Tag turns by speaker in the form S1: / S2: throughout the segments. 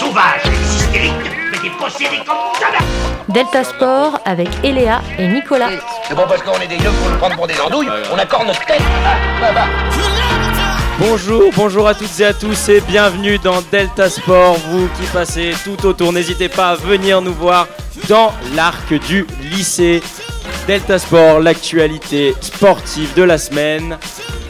S1: sauvages, des hystériques, mais des possédés comme jamais
S2: Delta Sport avec Eléa et Nicolas.
S1: C'est bon parce qu'on est des yeux pour nous prendre pour des andouilles, on accorde notre tête. Ah, bah, bah.
S3: Bonjour, bonjour à toutes et à tous et bienvenue dans Delta Sport. Vous qui passez tout autour, n'hésitez pas à venir nous voir dans l'arc du lycée. Delta Sport, l'actualité sportive de la semaine.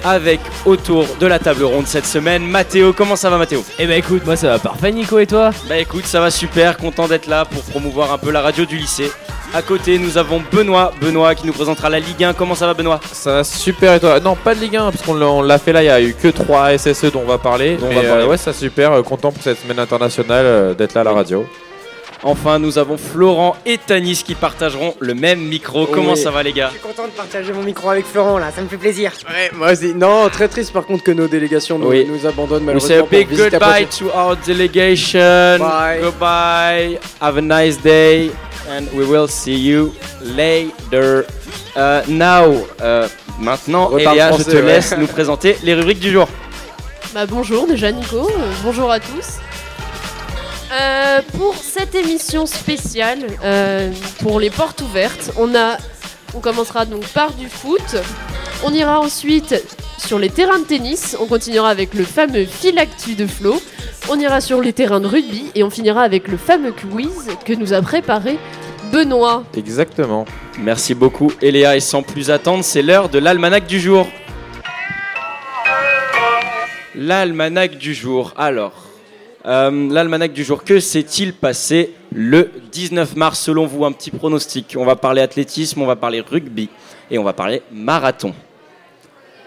S3: Avec autour de la table ronde cette semaine, Mathéo. Comment ça va, Mathéo?
S4: Eh ben écoute, moi ça va parfait, Nico, et toi?
S3: Bah écoute, ça va super, content d'être là pour promouvoir un peu la radio du lycée. À côté, nous avons Benoît, Benoît qui nous présentera la Ligue 1. Comment ça va, Benoît?
S5: Ça va super et toi? Non, pas de Ligue 1 parce qu'on l'a- fait là, il y a eu que 3 SSE dont on va parler.
S3: Dont on
S5: Mais,
S3: va parler,
S5: euh,
S3: ouais.
S5: ouais, ça super, euh, content pour cette semaine internationale euh, d'être là à la radio.
S3: Enfin, nous avons Florent et Tanis qui partageront le même micro. Comment
S6: Oui.
S3: ça va, les gars
S6: Je suis content de partager mon micro avec Florent là, ça me fait plaisir.
S7: Ouais, moi c'est- Non, très triste par contre que nos délégations nous,
S3: Oui.
S7: nous abandonnent
S3: We say
S7: malheureusement.
S3: a big goodbye to our delegation.
S7: Bye.
S3: Goodbye. Have a nice day. And we will see you later. Uh, now, uh, maintenant, Eléa, je te
S7: ouais.
S3: laisse nous présenter les rubriques du jour.
S8: Bah bonjour déjà Nico, Euh, bonjour à tous. Euh, pour cette émission spéciale, euh, pour les portes ouvertes, on, a, on commencera donc par du foot, on ira ensuite sur les terrains de tennis, on continuera avec le fameux filactu de Flo, on ira sur les terrains de rugby et on finira avec le fameux quiz que nous a préparé Benoît.
S5: Exactement.
S3: Merci beaucoup, Eléa. Et sans plus attendre, c'est l'heure de l'almanach du jour. L'almanach du jour. Alors, euh, l'almanach du jour, que s'est-il passé le 19 mars selon vous Un petit pronostic? On va parler athlétisme, on va parler rugby et on va parler marathon.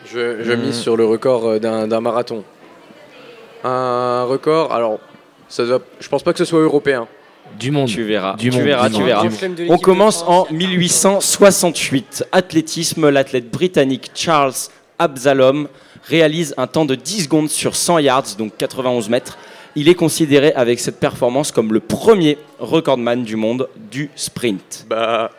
S7: Je, je
S5: Hmm.
S7: mise sur le record euh, d'un marathon. Un record, alors, ça doit, je pense pas que ce soit européen.
S4: Du monde.
S3: Tu verras,
S4: Du
S3: tu
S4: monde,
S3: verras,
S4: du
S3: tu verras. On commence en
S6: France.
S3: 1868. Athlétisme, l'athlète britannique Charles Absalom réalise un temps de 10 secondes sur 100 yards, donc 91 mètres. Il est considéré avec cette performance comme le premier recordman du monde du sprint.
S7: Bah,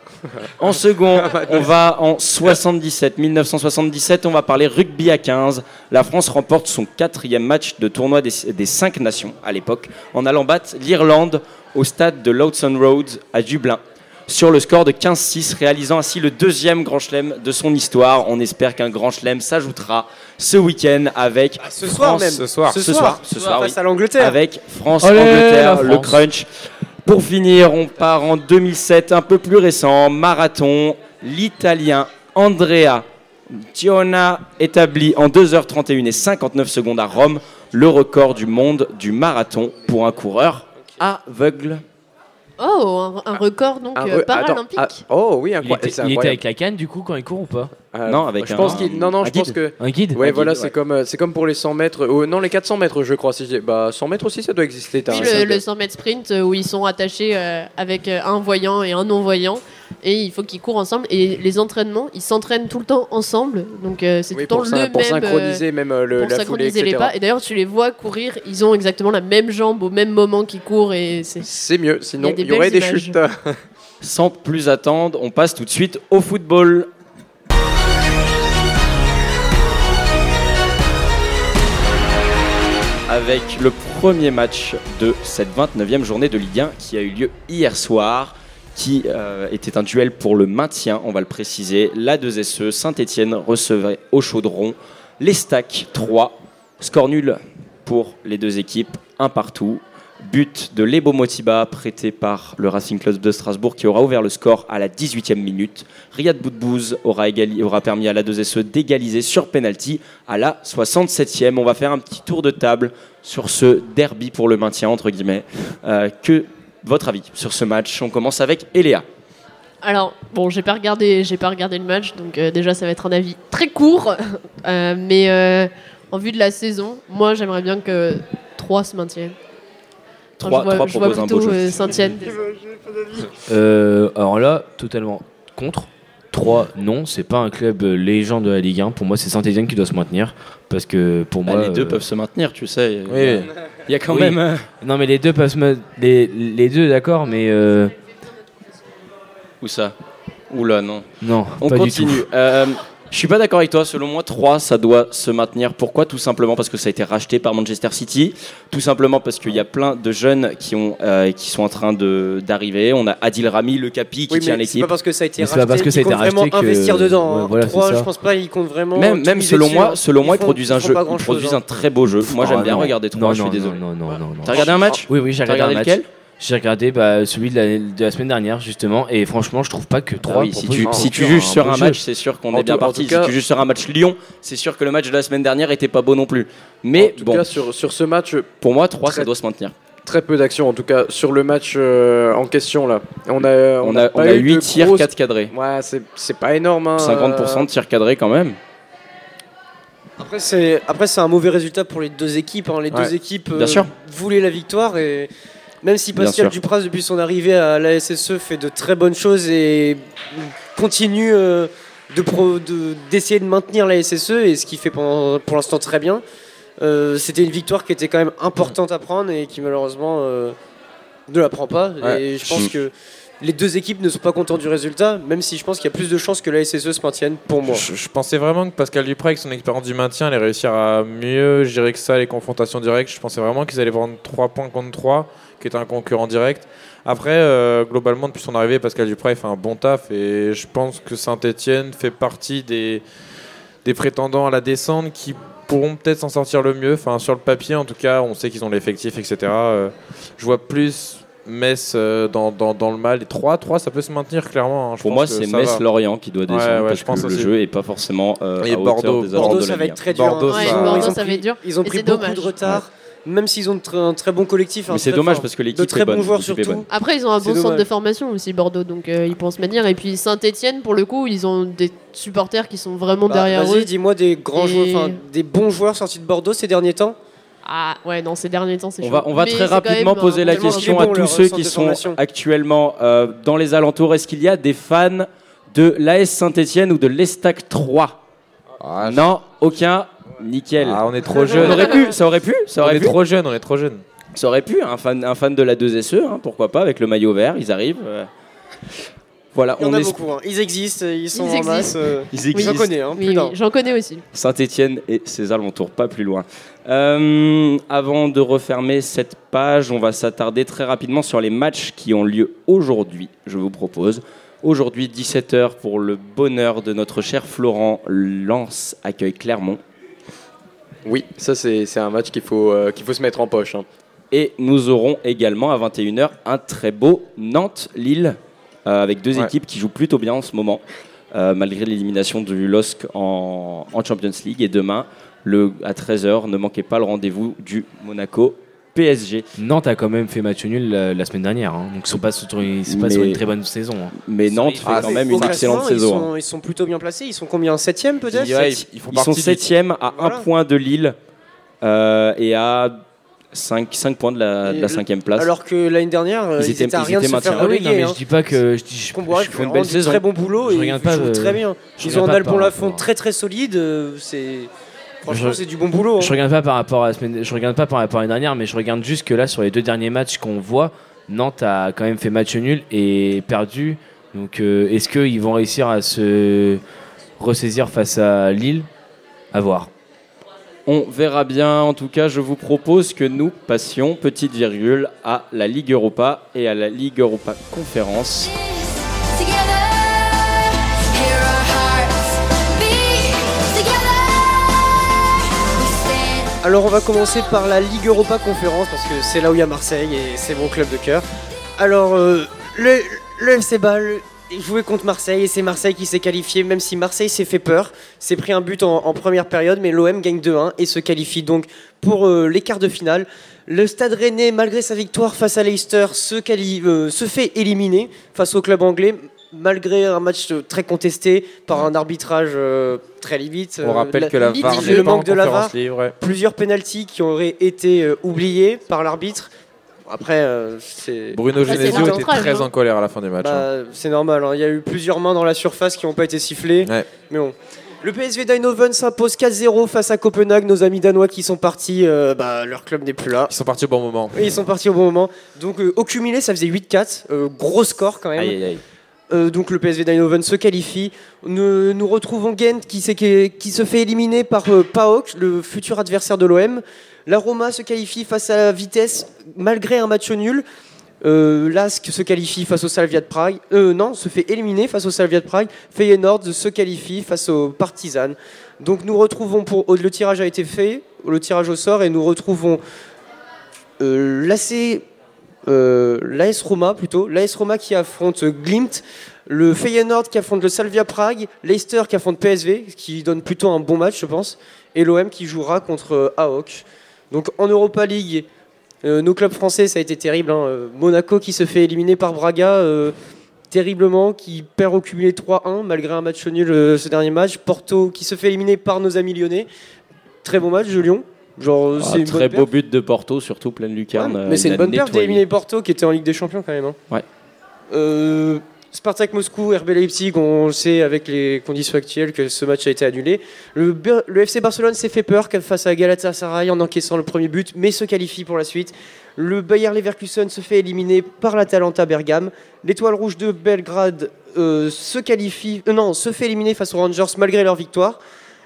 S3: En second, on va en 77, 1977, on va parler rugby à 15. La France remporte son quatrième match de tournoi des, des cinq nations à l'époque, en allant battre l'Irlande au stade de Lawson Road à Dublin, sur le score de 15-6, réalisant ainsi le deuxième grand chelem de son histoire. On espère qu'un grand chelem s'ajoutera ce week-end avec
S7: ce soir
S3: France-
S7: même.
S5: Ce soir.
S3: Ce soir, ce soir,
S6: face
S3: oui
S6: à l'Angleterre.
S3: avec
S4: Allez,
S3: France-Angleterre, le
S4: France.
S3: crunch. Pour finir, on part en 2007, un peu plus récent, marathon. L'Italien Andrea Giona établit en 2h31 et 59 secondes à Rome le record du monde du marathon pour un coureur aveugle.
S8: Oh, un, un record donc
S7: Un
S8: euh,
S7: re- attends,
S8: paralympique.
S7: ah, oh oui,
S4: Il
S7: incroyable.
S4: était,
S7: c'est
S4: il était
S7: incroyable.
S4: avec la canne du coup quand il court ou pas
S7: Euh,
S3: Non, avec
S7: je
S3: un-
S7: pense qu'il- non, non,
S3: un
S7: je pense
S3: guide.
S7: que.
S4: Un guide
S7: Ouais,
S3: Un
S7: voilà,
S3: guide,
S7: c'est
S3: ouais.
S7: comme, euh, c'est comme pour les 100 mètres. euh, non, les 400 mètres, je crois. Si bah, 100 mètres aussi, ça doit exister. t'as
S8: Oui, le, le 100 mètres sprint où ils sont attachés euh, avec un voyant et un non-voyant et il faut qu'ils courent ensemble et les entraînements ils s'entraînent tout le temps ensemble donc euh, c'est
S7: Oui,
S8: tout le temps
S7: syn-
S8: le
S7: pour
S8: même euh,
S7: synchroniser même euh, le,
S8: pour
S7: la foulée,
S8: synchroniser les
S7: etc.
S8: pas et d'ailleurs tu les vois courir ils ont exactement la même jambe au même moment qu'ils courent et c'est
S7: C'est mieux, sinon il y, aurait des
S8: images.
S7: chutes.
S3: Sans plus attendre, on passe tout de suite au football. Avec le premier match de cette 29e journée de Ligue 1 qui a eu lieu hier soir, qui euh, était un duel pour le maintien, on va le préciser. La 2SE Saint-Etienne recevait au chaudron les stacks 3. Score nul pour les deux équipes, un partout. But de Lebo Motiba prêté par le Racing Club de Strasbourg qui aura ouvert le score à la 18e minute. Riyad Boudbouz aura, permis à la 2SE d'égaliser sur penalty à la 67e. On va faire un petit tour de table sur ce derby pour le maintien entre guillemets. Euh, que votre avis sur ce match On commence avec Eléa.
S8: alors bon j'ai pas regardé j'ai pas regardé le match donc euh, déjà ça va être un avis très court Euh, mais euh, en vue de la saison moi j'aimerais bien que 3 se maintiennent Enfin,
S3: Trois-
S8: je vois, je vois
S3: proposent un beau
S8: plutôt
S3: jeu.
S8: euh, Saint-Etienne
S4: Euh, alors là, totalement contre. 3, non, c'est pas un club euh, légende de la Ligue 1. Pour moi, c'est Saint-Etienne qui doit se maintenir. Parce que pour
S3: Bah,
S4: moi.
S3: les deux
S4: euh,
S3: peuvent se maintenir, tu sais. Il y a-
S4: Oui.
S3: Il y a quand
S4: Oui.
S3: même. euh,
S4: Non, mais les deux peuvent se ma- les, les deux, d'accord, mais. euh,
S3: Où ça? Oula, non?
S4: non,
S3: On
S4: pas du
S3: continue.
S4: tout.
S3: Je suis pas d'accord avec toi. Selon moi, 3, ça doit se maintenir. Pourquoi? Tout simplement parce que ça a été racheté par Manchester City. Tout simplement parce qu'il y a plein de jeunes qui, ont, euh, qui sont en train de- d'arriver. On a Adil Rami, le capi, qui
S6: Oui,
S3: tient
S6: mais c'est
S3: l'équipe.
S6: pas parce que ça a été
S4: Mais c'est pas
S6: racheté
S4: parce que ça a été
S6: comptent vraiment
S4: racheté que-
S6: investir dedans.
S4: Ouais,
S6: hein.
S4: voilà,
S6: Trois,
S4: ça.
S6: je pense pas ils comptent vraiment.
S3: Même, selon moi,
S6: hein.
S3: selon moi, ils
S6: font-
S3: produisent un jeu, ils produisent
S6: hein.
S3: un très beau jeu. Moi, j'aime bien regarder 3,
S4: Non,
S3: je suis
S4: non,
S3: désolé.
S4: Non, non, non.
S3: T'as regardé un match?
S4: Oui, oui, j'ai regardé
S3: lequel?
S4: J'ai regardé bah, celui de la, de la semaine dernière, justement, et franchement, je trouve pas que 3
S3: Ah oui, si tu, si tu juges sur un match, c'est sûr qu'on est bien parti. si tu juges sur un match Lyon, c'est sûr que le match de la semaine dernière était pas beau non plus. Mais
S7: en tout
S3: bon,
S7: cas, sur, sur ce match,
S3: pour moi, 3, ça doit se maintenir.
S7: très peu d'action. En tout cas, sur le match euh, en question, là. On a,
S3: On a, on a
S7: eu de
S3: 8 tirs,
S7: grosses-
S3: 4 cadrés.
S7: Ouais, c'est c'est pas énorme. hein,
S3: 50% de tirs cadrés quand même.
S6: Après, c'est après c'est un mauvais résultat pour les deux équipes. hein. Les
S7: Ouais.
S6: deux équipes euh,
S3: Bien sûr.
S6: voulaient la victoire et même si Pascal
S3: sûr.
S6: Dupraz depuis son arrivée à la SSE fait de très bonnes choses et continue euh, de pro- de- d'essayer de, maintenir la SSE et ce qu'il fait pendant- pour l'instant très bien. euh, C'était une victoire qui était quand même importante à prendre et qui malheureusement euh, ne la prend pas.
S7: Ouais.
S6: Et je pense que les deux équipes ne sont pas contents du résultat, même si je pense qu'il y a plus de chances que la SSE se maintienne pour moi.
S5: Je, je pensais vraiment que Pascal Duprat, avec son expérience du maintien, allait réussir à mieux gérer que ça les confrontations directes. Je pensais vraiment qu'ils allaient prendre 3 points contre 3, qui était un concurrent direct. Après, euh, globalement, depuis son arrivée, Pascal Duprat fait un bon taf et je pense que Saint-Etienne fait partie des, des prétendants à la descente qui pourront peut-être s'en sortir le mieux. Enfin, sur le papier, en tout cas, on sait qu'ils ont l'effectif, etc. Euh, je vois plus Metz euh, dans, dans, dans le mal. Et 3, 3, ça peut se maintenir clairement. hein. Je
S3: Pour
S5: pense
S3: moi, c'est. Metz-Lorient qui doit descendre
S5: ouais,
S3: parce
S5: je pense
S3: que le jeu est pas forcément euh,
S5: Et
S3: à
S5: Bordeaux-
S3: hauteur des attentes
S6: Bordeaux,
S3: de
S6: ça va être très
S5: Bordeaux,
S6: dur. hein.
S5: Ouais,
S8: Bordeaux, ça va être dur.
S6: Ils ont pris beaucoup
S8: dommage.
S6: de retard, même s'ils ont un très bon collectif.
S3: Mais c'est
S6: très
S3: dommage
S6: fort.
S3: parce que l'équipe
S6: de
S3: est
S6: très bons
S3: bonne,
S6: joueurs
S3: est
S6: surtout.
S8: Après, ils ont un
S6: C'est
S8: bon centre de formation aussi, Bordeaux, donc euh, ils se maintenir. Et puis Saint-Etienne, pour le coup, ils ont des supporters qui sont vraiment
S6: Bah,
S8: derrière eux.
S6: Vas-y, dis-moi des grands
S8: Et-
S6: joueurs, des bons joueurs sortis de Bordeaux ces derniers temps.
S8: Ah ouais, non, ces derniers temps, c'est
S3: On
S8: chaud.
S3: va, on va
S8: Mais
S3: très
S8: c'est
S3: rapidement
S8: même
S3: poser
S8: un
S3: la question à tous ceux qui sont actuellement euh, dans les alentours. Est-ce qu'il y a des fans de l'AS Saint-Etienne ou de l'Estac 3
S5: Ah,
S3: Non, aucun. Nickel.
S5: Ah, on est trop
S3: On
S5: jeune.
S3: aurait pu, ça aurait pu, ça
S5: on
S3: aurait
S5: est
S3: pu.
S5: trop jeune, on est trop jeune.
S3: Ça aurait pu, un fan, un fan de la 2SE, hein, pourquoi pas, avec le maillot vert, ils arrivent. euh. Voilà,
S6: Il y en
S3: on
S6: a
S3: est
S6: beaucoup. hein. Ils existent, ils sont
S8: Ils
S6: en masse.
S8: existent.
S6: euh,
S3: Ils
S6: J'en
S3: existent.
S6: connais, hein,
S8: Oui, oui, j'en connais aussi.
S3: Saint-Etienne et ses alentours, pas plus loin. Euh, avant de refermer cette page, on va s'attarder très rapidement sur les matchs qui ont lieu aujourd'hui, je vous propose. Aujourd'hui, 17h, pour le bonheur de notre cher Florent, Lens accueille Clermont.
S7: Oui, ça c'est un match qu'il faut, euh, qu'il faut se mettre en poche. hein.
S3: Et nous aurons également à 21h un très beau Nantes-Lille, euh, avec deux
S5: Ouais.
S3: équipes qui jouent plutôt bien en ce moment, euh, malgré l'élimination du LOSC en, en Champions League. Et demain, le, à 13h, ne manquez pas le rendez-vous du Monaco PSG.
S4: Nantes a quand même fait match nul la, la semaine dernière, hein. donc ils sont pas sur, ils sont pas
S3: Mais-
S4: sur une très bonne saison. hein.
S3: Mais Nantes fait
S4: Ah,
S3: quand même une excellente
S6: classement,
S3: saison.
S6: Ils
S3: hein.
S6: sont, ils sont plutôt bien placés. Ils sont combien? 7ème peut-être?
S5: Ouais, ils, ils
S3: Ils sont
S5: partie du-
S3: 7e à
S6: Voilà.
S3: un point de Lille euh, et à 5, points de la, de la 5e place.
S6: Alors que l'année dernière, euh,
S3: Ils
S6: ils,
S3: étaient-
S6: étaient à
S3: ils
S6: rien de se faire.
S4: Ah oui,
S6: reléguer.
S4: non, mais
S6: hein.
S4: je dis pas que je dis je, je
S6: fait
S4: fais une belle saison.
S6: très bon boulot
S4: Je
S6: et ils jouent
S4: euh,
S6: très bien.
S4: je
S6: Ils ont un
S4: regarde
S6: dalle
S4: pas
S6: pour
S4: par
S6: la fond
S4: rapport-
S6: très très solide. euh, C'est franchement
S4: Je-
S6: c'est du bon boulot. hein.
S4: Je regarde pas par rapport à la semaine, je regarde pas par rapport à l'année dernière, mais je regarde juste que là sur les deux derniers matchs qu'on voit, Nantes a quand même fait match nul et perdu. Donc euh, est-ce qu'ils vont réussir à se ressaisir face à Lille À voir.
S3: On verra bien. En tout cas, je vous propose que nous passions, petite virgule, à la Ligue Europa et à la Ligue Europa Conférence.
S6: Alors on va commencer par la Ligue Europa Conférence parce que c'est là où il y a Marseille et c'est mon club de cœur. Alors euh, le, FC Bâle jouait contre Marseille et c'est Marseille qui s'est qualifié même si Marseille s'est fait peur. s'est pris un but en, première période mais l'OM gagne 2-1 et se qualifie donc pour euh, les quarts de finale. Le Stade Rennais malgré sa victoire face à Leicester se, euh, se fait éliminer face au club anglais malgré un match euh, très contesté par un arbitrage euh, très limite.
S5: On
S6: Euh,
S5: rappelle que la VAR
S6: le manque de la VAR
S5: libre, ouais.
S6: plusieurs pénalties qui auraient été euh, oubliés par l'arbitre. Après, euh, c'est
S5: Bruno
S8: c'est
S5: Genesio était très
S8: hein.
S5: en colère à la fin du match. hein.
S6: bah, c'est normal. hein. Il y a eu plusieurs mains dans la surface qui n'ont pas été sifflées.
S5: Ouais.
S6: Mais bon. Le PSV d'Eindhoven s'impose 4-0 face à Copenhague. Nos amis danois qui sont partis, euh, bah, leur club n'est plus là.
S5: Ils sont partis au bon moment.
S6: Et ils sont partis au bon moment. Donc euh, au cumulé, ça faisait 8-4. Euh, gros score quand même.
S3: Aïe, aïe, aïe.
S6: Euh, donc le PSV d'Eindhoven se qualifie. Nous, nous retrouvons Gent qui, se fait éliminer par euh, PAOK, le futur adversaire de l'OM. La Roma se qualifie face à la Vitesse malgré un match nul. Euh, Lask se qualifie face au Salvia de Prague. Euh, non, se fait éliminer face au Salvia de Prague. Feyenoord se qualifie face au Partizan. Donc nous retrouvons pour le tirage a été fait, le tirage au sort et nous retrouvons l'AC euh, l'AS Roma plutôt, l'AS Roma qui affronte Glimt, le Feyenoord qui affronte le Salvia Prague, Leicester qui affronte PSV, qui donne plutôt un bon match je pense, et l'OM qui jouera contre euh, AOK. Donc en Europa League, euh, nos clubs français ça a été terrible. hein. Monaco qui se fait éliminer par Braga terriblement, qui perd au cumulé 3-1 malgré un match nul ce dernier match. Porto qui se fait éliminer par nos amis lyonnais. Très bon match de Lyon. Genre,
S3: Ah,
S6: c'est
S3: très beau but de Porto, surtout pleine lucarne.
S6: Ouais,
S3: euh,
S6: mais c'est une bonne perte d'éliminer Porto qui était en Ligue des Champions quand même. hein.
S3: Ouais.
S6: Euh, Spartak Moscou, RB Leipzig, on sait avec les conditions actuelles que ce match a été annulé. Le, le FC Barcelone s'est fait peur face à Galatasaray en encaissant le premier but, mais se qualifie pour la suite. Le Bayer Leverkusen se fait éliminer par l'Atalanta Bergame. L'Étoile Rouge de Belgrade euh, se qualifie, euh, non, se fait éliminer face aux Rangers malgré leur victoire.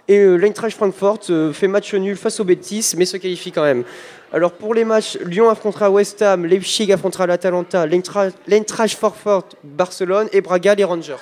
S6: Et euh, l'Eintracht Francfort euh, fait match nul face au Betis, mais se qualifie quand même. Alors pour les matchs, Lyon affrontera West Ham, Leipzig affrontera l'Atalanta, l'Eintra- l'Eintracht Francfort, Barcelone et Braga les Rangers.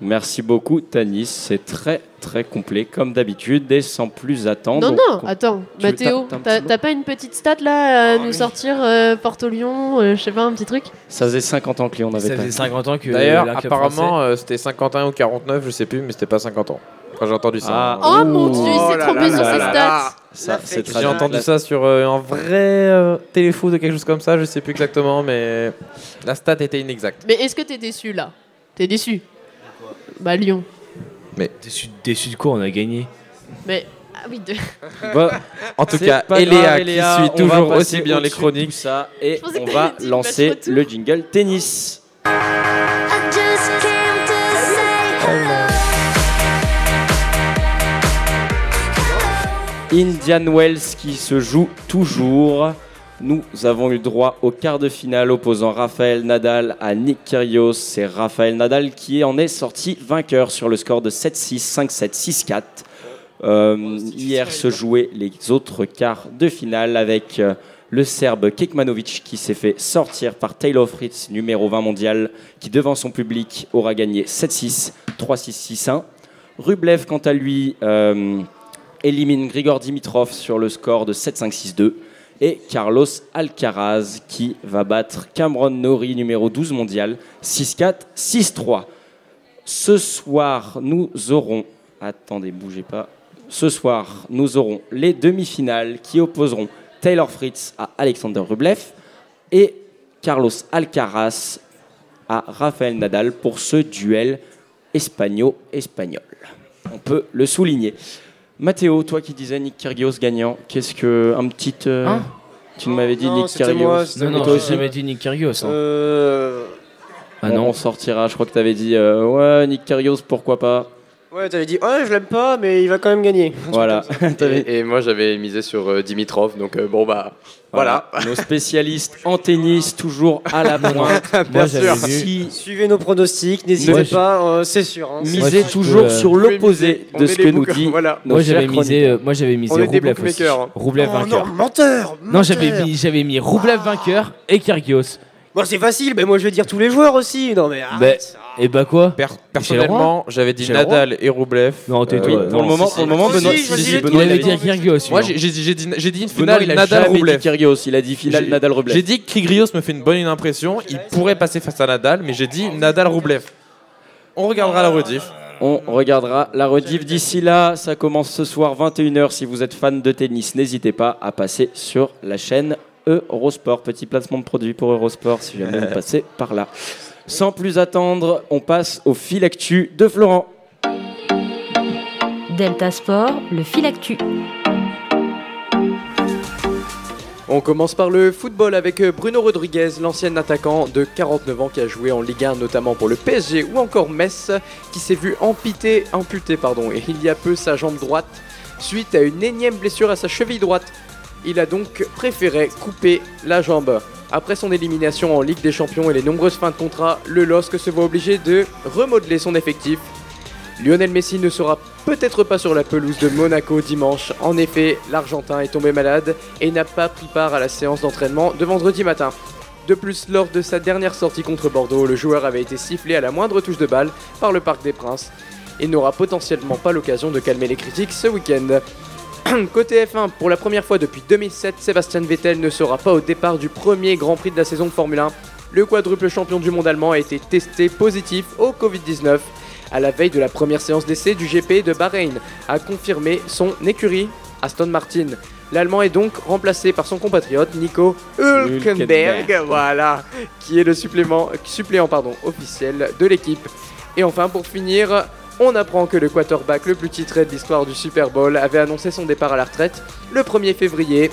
S3: Merci beaucoup, Tanis. C'est très très complet comme d'habitude et sans plus attendre.
S8: Non, non,
S3: on-
S8: attends, Mathéo,
S3: t'as- t'as
S8: pas une petite stat là à nous sortir euh, Porto-Lyon, euh, je sais pas, un petit truc?
S3: Ça faisait 50 ans que Lyon n'avait
S4: Ça
S3: pas.
S4: faisait 50 ans que.
S5: D'ailleurs, apparemment, euh, c'était 51 ou 49, je sais plus, mais c'était pas 50 ans. Quand j'ai entendu ça.
S3: Ah,
S8: Oh mon dieu, il s'est trompé sur ses stats
S3: Ça, c'est
S5: J'ai entendu ça sur euh, un vrai euh, téléfoot ou quelque chose comme ça, je sais plus exactement, mais la stat était inexacte.
S8: Mais est-ce que t'es déçu là? T'es déçu? Bah Lyon.
S4: Déçu, déçu de quoi? On a gagné.
S8: Mais ah oui, de...
S3: Bon,
S5: En tout cas,
S3: pas
S5: Eléa
S3: grave,
S5: qui suit toujours aussi bien les
S3: de
S5: chroniques.
S3: ça et on va lancer le jingle tennis. Indian Wells qui se joue toujours. Nous avons eu droit au quart de finale opposant Rafael Nadal à Nick Kyrgios. C'est Rafael Nadal qui en est sorti vainqueur sur le score de 7-6, 5-7, 6-4. Euh, hier se jouaient les autres quarts de finale avec euh, le Serbe Kekmanovic qui s'est fait sortir par Taylor Fritz, numéro 20 mondial, qui devant son public aura gagné 7-6, 3-6, 6-1. Rublev, quant à lui, euh, élimine Grigor Dimitrov sur le score de 7-5-6-2. Et Carlos Alcaraz qui va battre Cameron Norrie, numéro 12 mondial, 6-4, 6-3. Ce soir, nous aurons. Attendez, bougez pas. Ce soir, nous aurons les demi-finales qui opposeront Taylor Fritz à Alexander Rublev et Carlos Alcaraz à Rafael Nadal pour ce duel espagno-espagnol. On peut le souligner. Mathéo, toi qui disais Nick Kyrgios gagnant, qu'est-ce que un petit euh,
S4: Hein
S3: tu m'avais dit
S6: Non,
S3: Nick Kyrgios.
S6: moi, c'était
S4: Non, non,
S3: toi
S4: j'ai
S3: aussi
S4: jamais dit Nick Kyrgios. hein.
S6: Euh...
S4: Ah
S3: on,
S4: non.
S3: on sortira, je crois que tu avais dit euh, ouais Nick Kyrgios pourquoi pas.
S6: Ouais, t'avais dit, ouais, je l'aime pas, mais il va quand même gagner.
S3: Voilà.
S7: Et, et moi j'avais misé sur euh, Dimitrov, donc euh, bon bah voilà.
S3: Nos spécialistes en tennis toujours à la pointe.
S4: Moi, j'avais vu.
S3: Si
S6: Suivez nos pronostics, n'hésitez pas, euh, c'est sûr. hein.
S3: misez toujours
S4: peux, euh,
S3: sur l'opposé de ce que nous dit
S7: Voilà.
S4: Moi j'avais misé, euh, moi j'avais misé Roublev aussi.
S7: hein.
S4: Roublev
S6: Oh
S4: vainqueur.
S6: non, menteur,
S4: Non, j'avais mis, j'avais mis Roublev vainqueur et Kyrgios.
S6: Bon, c'est facile, mais moi je vais dire tous les joueurs aussi. Non, mais arrête.
S4: Et bah quoi
S5: Per- personnellement, j'avais dit
S4: J'ai le droit
S5: Nadal et Rublev.
S4: Non.
S3: Oui,
S5: Euh,
S3: pour le
S4: non,
S3: moment,
S4: si,
S3: pour le
S4: si.
S3: moment,
S6: Moi
S3: Benoît,
S6: aussi,
S3: si,
S6: je
S3: si,
S6: disais-
S3: Benoît,
S4: Il avait
S3: dit-
S4: Kyrgios.
S5: Moi, j'ai j'ai dit, j'ai dit- j'ai dit une finale
S3: il a
S5: Nadal
S3: jamais dit
S5: Rublev.
S3: Kyrgios, il a dit finale
S5: J'ai-
S3: Nadal Rublev.
S5: J'ai dit que Kyrgios me fait une bonne impression. Il pourrait passer face à Nadal, mais j'ai dit Nadal Rublev. On regardera la rediff.
S3: On regardera la rediff d'ici là. Ça commence ce soir 21h. Si vous êtes fan de tennis, n'hésitez pas à passer sur la chaîne Eurosport. Petit placement de produit pour Eurosport si jamais vous passez par là. Sans plus attendre, on passe au fil actu de Florent.
S2: Delta Sport, le fil actu.
S7: On commence par le football avec Bruno Rodriguez, l'ancien attaquant de 49 ans qui a joué en Ligue 1 notamment pour le PSG ou encore Metz, qui s'est vu pardon, et il y a peu sa jambe droite suite à une énième blessure à sa cheville droite. Il a donc préféré couper la jambe. Après son élimination en Ligue des Champions et les nombreuses fins de contrat, le LOSC se voit obligé de remodeler son effectif. Lionel Messi ne sera peut-être pas sur la pelouse de Monaco dimanche. En effet, l'Argentin est tombé malade et n'a pas pris part à la séance d'entraînement de vendredi matin. De plus, lors de sa dernière sortie contre Bordeaux, le joueur avait été sifflé à la moindre touche de balle par le Parc des Princes et n'aura potentiellement pas l'occasion de calmer les critiques ce week-end. Côté F1, pour la première fois depuis 2007, Sébastien Vettel ne sera pas au départ du premier Grand Prix de la saison de Formule 1. Le quadruple champion du monde allemand a été testé positif au Covid-19 à la veille de la première séance d'essai du GP de Bahreïn, a confirmé son écurie Aston Martin. L'Allemand est donc remplacé par son compatriote Nico Hülkenberg, voilà, qui est le supplément, suppléant pardon, officiel de l'équipe. Et enfin, pour finir, on apprend que le quarterback le plus titré de l'histoire du Super Bowl avait annoncé son départ à la retraite le 1er février.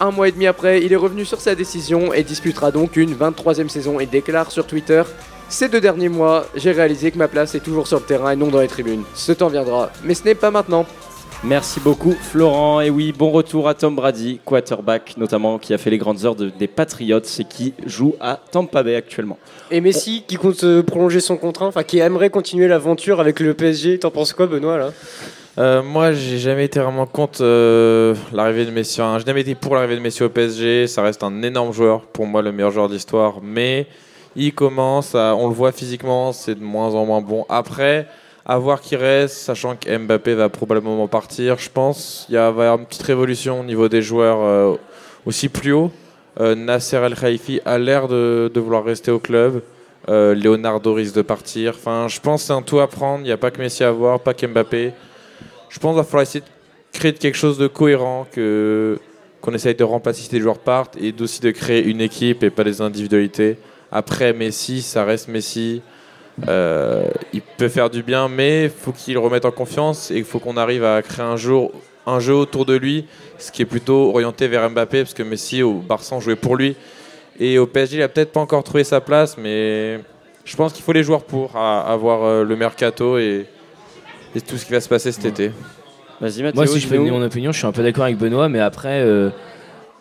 S7: Un mois et demi après, il est revenu sur sa décision et disputera donc une 23e saison et déclare sur Twitter Ces deux derniers mois, j'ai réalisé que ma place est toujours sur le terrain et non dans les tribunes. Ce temps viendra, mais ce n'est pas maintenant.
S3: Merci beaucoup Florent. Et oui, bon retour à Tom Brady, quarterback notamment, qui a fait les grandes heures de- des Patriots et qui joue à Tampa Bay actuellement.
S6: Et Messi qui compte euh, prolonger son contrat, enfin qui aimerait continuer l'aventure avec le PSG. T'en penses quoi, Benoît là?
S5: Euh, moi, j'ai jamais été vraiment contre euh, l'arrivée de Messi. Enfin, j'ai jamais été pour l'arrivée de Messi au PSG. Ça reste un énorme joueur, pour moi, le meilleur joueur d'histoire. Mais il commence, à, on le voit physiquement, c'est de moins en moins bon. Après, à voir qui reste, sachant que Mbappé va probablement partir, je pense il va y avoir une petite révolution au niveau des joueurs euh, aussi plus haut. Euh, Nasser El Khalifi a l'air de, vouloir rester au club. Euh, Leonardo risque de partir. Enfin, je pense que c'est un tout à prendre. Il n'y a pas que Messi à voir, pas qu'Mbappé. Je pense qu'il va falloir essayer de créer quelque chose de cohérent, qu'on essaye de remplacer si des joueurs partent et aussi de créer une équipe et pas des individualités. Après, Messi, ça reste Messi. Euh, il peut faire du bien, mais il faut qu'il remette en confiance et il faut qu'on arrive à créer un jeu, un jeu autour de lui, ce qui est plutôt orienté vers Mbappé, parce que Messi au Barça jouait pour lui. Et au PSG, il a peut-être pas encore trouvé sa place, mais je pense qu'il faut les joueurs pour avoir euh, le mercato et, et tout ce qui va se passer cet été.
S3: Mathéo.
S4: Moi, si je peux donner mon opinion, je suis un peu d'accord avec Benoît, mais après, euh,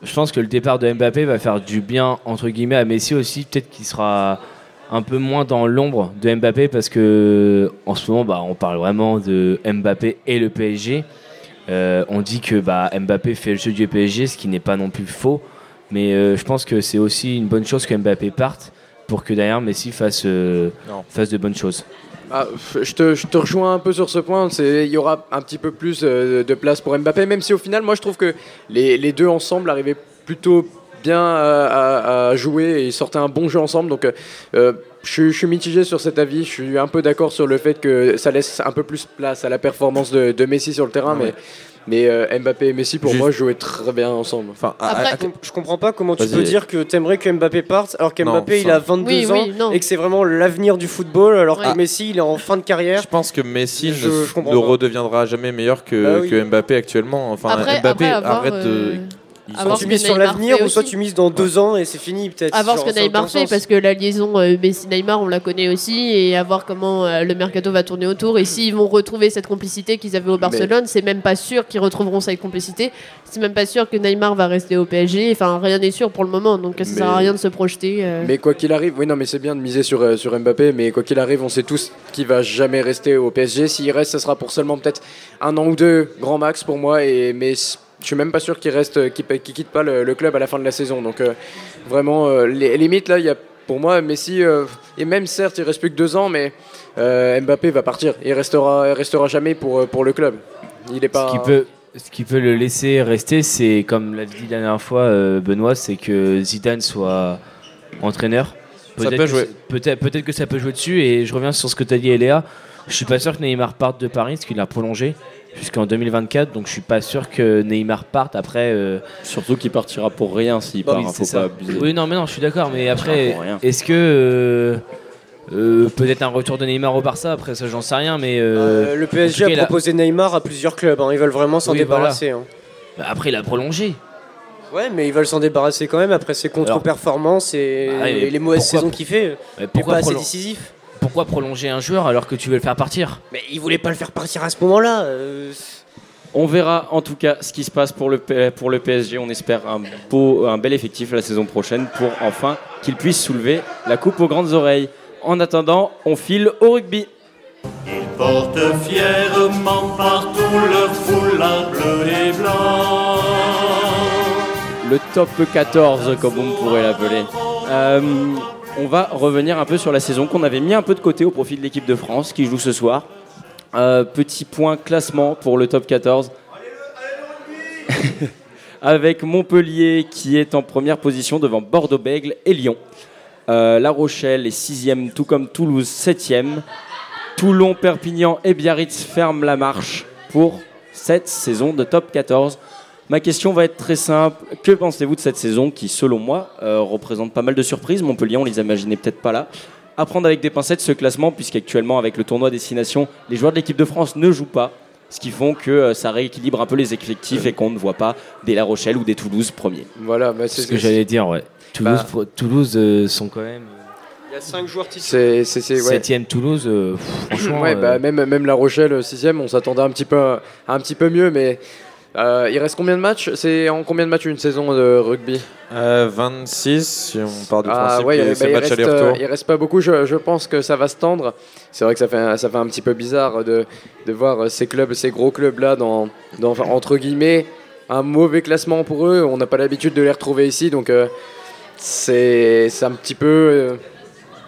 S4: je pense que le départ de Mbappé va faire du bien, entre guillemets, à Messi aussi. Peut-être qu'il sera un peu moins dans l'ombre de Mbappé parce que en ce moment, bah, on parle vraiment de Mbappé et le PSG. Euh, on dit que bah, Mbappé fait le jeu du PSG, ce qui n'est pas non plus faux. Mais euh, je pense que c'est aussi une bonne chose que Mbappé parte pour que derrière Messi fasse, euh, fasse de bonnes choses.
S7: Ah, je, te, je te rejoins un peu sur ce point. Il y aura un petit peu plus de place pour Mbappé, même si au final, moi je trouve que les, les deux ensemble arrivaient plutôt bien à, à- à jouer et ils sortaient un bon jeu ensemble. Donc euh, euh, je, suis- je suis mitigé sur cet avis. Je suis un peu d'accord sur le fait que ça laisse un peu plus place à la performance de, de Messi sur le terrain, mais, mais euh, Mbappé et Messi pour
S5: Juste-
S7: moi jouaient très bien ensemble.
S5: Enfin, à-
S8: Après-
S5: à-
S6: Je com- Je comprends pas comment tu peux dire que t'aimerais que Mbappé parte alors qu'Mbappé il a
S5: enfin-
S6: 22
S8: Oui,
S6: ans
S8: oui,
S6: et que c'est vraiment l'avenir du football alors
S8: Ouais.
S6: que Messi il est en fin de carrière.
S5: Je pense que Messi
S6: Je-
S5: ne,
S6: je
S5: ne redeviendra jamais meilleur que,
S6: Bah oui.
S5: que Mbappé actuellement. Enfin,
S8: Après,
S5: Mbappé
S8: après avoir,
S5: arrête de.
S8: euh,
S6: Soit tu mises sur l'avenir ou soit tu mises dans deux ans et c'est fini peut-être.
S8: À voir ce que
S6: ça
S8: Neymar fait parce que la liaison euh, Messi-Neymar on la connaît aussi et à voir comment euh, le mercato va tourner autour et s'ils vont retrouver cette complicité qu'ils avaient au Barcelone c'est même pas sûr qu'ils retrouveront cette complicité c'est même pas sûr que Neymar va rester au PSG enfin rien n'est sûr pour le moment donc ça sert à rien de se projeter euh.
S7: Mais quoi qu'il arrive, oui, non, mais c'est bien de miser sur, euh, sur Mbappé, mais quoi qu'il arrive, on sait tous qu'il va jamais rester au PSG. S'il reste, ce sera pour seulement peut-être un an ou deux, grand max pour moi. Et, mais je suis même pas sûr qu'il reste, qu'il quitte pas le, le club à la fin de la saison. Donc euh, vraiment, euh, les limites là, il y a pour moi Messi, euh, et même certes, il reste plus que deux ans, mais euh, Mbappé va partir. Il restera, il restera jamais pour, pour le club. Il est pas.
S4: Ce qui peut, ce qui peut le laisser rester, c'est comme l'a dit la dernière fois euh, Benoît, c'est que Zidane soit entraîneur.
S5: Ça peut
S4: que Peut-être peut que ça peut jouer dessus. Et je reviens sur ce que tu as dit, Eléa. Je suis pas sûr que Neymar parte de Paris, parce qu'il a prolongé jusqu'en 2024. Donc je suis pas sûr que Neymar parte. Après, euh,
S3: Surtout qu'il partira pour rien s'il
S4: bah
S3: part.
S4: oui,
S3: hein, faut pas abuser.
S4: Oui, non, mais non, je suis d'accord. Mais après, est-ce que euh, euh, peut-être un retour de Neymar au Barça Après, ça, j'en sais rien. Mais euh,
S6: Euh, le PSG
S4: cas,
S6: a
S4: a-
S6: proposé Neymar à plusieurs clubs. hein. Ils veulent vraiment s'en
S4: Oui,
S6: débarrasser. hein.
S4: bah, après, il a prolongé.
S6: Ouais, mais ils veulent s'en débarrasser quand même après ses contre-performances et,
S4: Bah
S6: les mauvaises
S4: pourquoi-
S6: saisons qu'il fait.
S4: Mais
S6: Il est
S4: pourquoi,
S6: pas assez décisif.
S4: Pourquoi prolonger un joueur alors que tu veux le faire partir?
S6: Mais il voulait pas le faire partir à ce moment-là. euh,
S3: On verra en tout cas ce qui se passe pour le, P- pour le PSG. On espère un, beau, un bel effectif la saison prochaine pour enfin qu'ils puissent soulever la coupe aux grandes oreilles. En attendant, on file au rugby.
S9: Ils portent fièrement partout leur foulard bleu et blanc.
S3: le top 14 comme on pourrait l'appeler. Euh, on va revenir un peu sur la saison qu'on avait mis un peu de côté au profit de l'équipe de France qui joue ce soir. Euh, petit point classement pour le top 14. Avec Montpellier qui est en première position devant Bordeaux-Bègle et Lyon. Euh, la Rochelle est sixième, tout comme Toulouse septième. Toulon, Perpignan et Biarritz ferment la marche pour cette saison de top 14. Ma question va être très simple. Que pensez-vous de cette saison qui, selon moi, euh, représente pas mal de surprises? Montpellier, on les imaginait peut-être pas là. À prendre avec des pincettes ce classement, puisqu'actuellement, avec le tournoi Destination, les joueurs de l'équipe de France ne jouent pas, ce qui font que euh, ça rééquilibre un peu les effectifs et qu'on ne voit pas des La Rochelle ou des Toulouse premiers.
S7: Voilà, bah,
S4: C'est ce que j'allais dire, ouais. Toulouse,
S7: Bah.
S4: Toulouse euh, sont quand même.
S6: Il y a 5 joueurs titulaires.
S7: c'est c'est c'est ouais.
S4: 7ème Toulouse, euh, pff, franchement.
S7: Ouais,
S4: euh,
S7: bah, même, même La Rochelle, 6 on s'attendait un petit peu, à un petit peu mieux, mais euh, il reste combien de matchs? C'est en combien de matchs une saison de rugby?
S5: Euh, 26, si on part du
S7: Ah
S5: principe
S7: ouais, il, bah, il
S5: match
S7: reste,
S5: aller-retour.
S7: euh, il reste pas beaucoup. Je, je pense que ça va se tendre. C'est vrai que ça fait, un- ça fait un petit peu bizarre de, de voir ces clubs, ces gros clubs là, dans, dans entre guillemets, un mauvais classement pour eux. On n'a pas l'habitude de les retrouver ici, donc euh, c'est c'est un petit peu.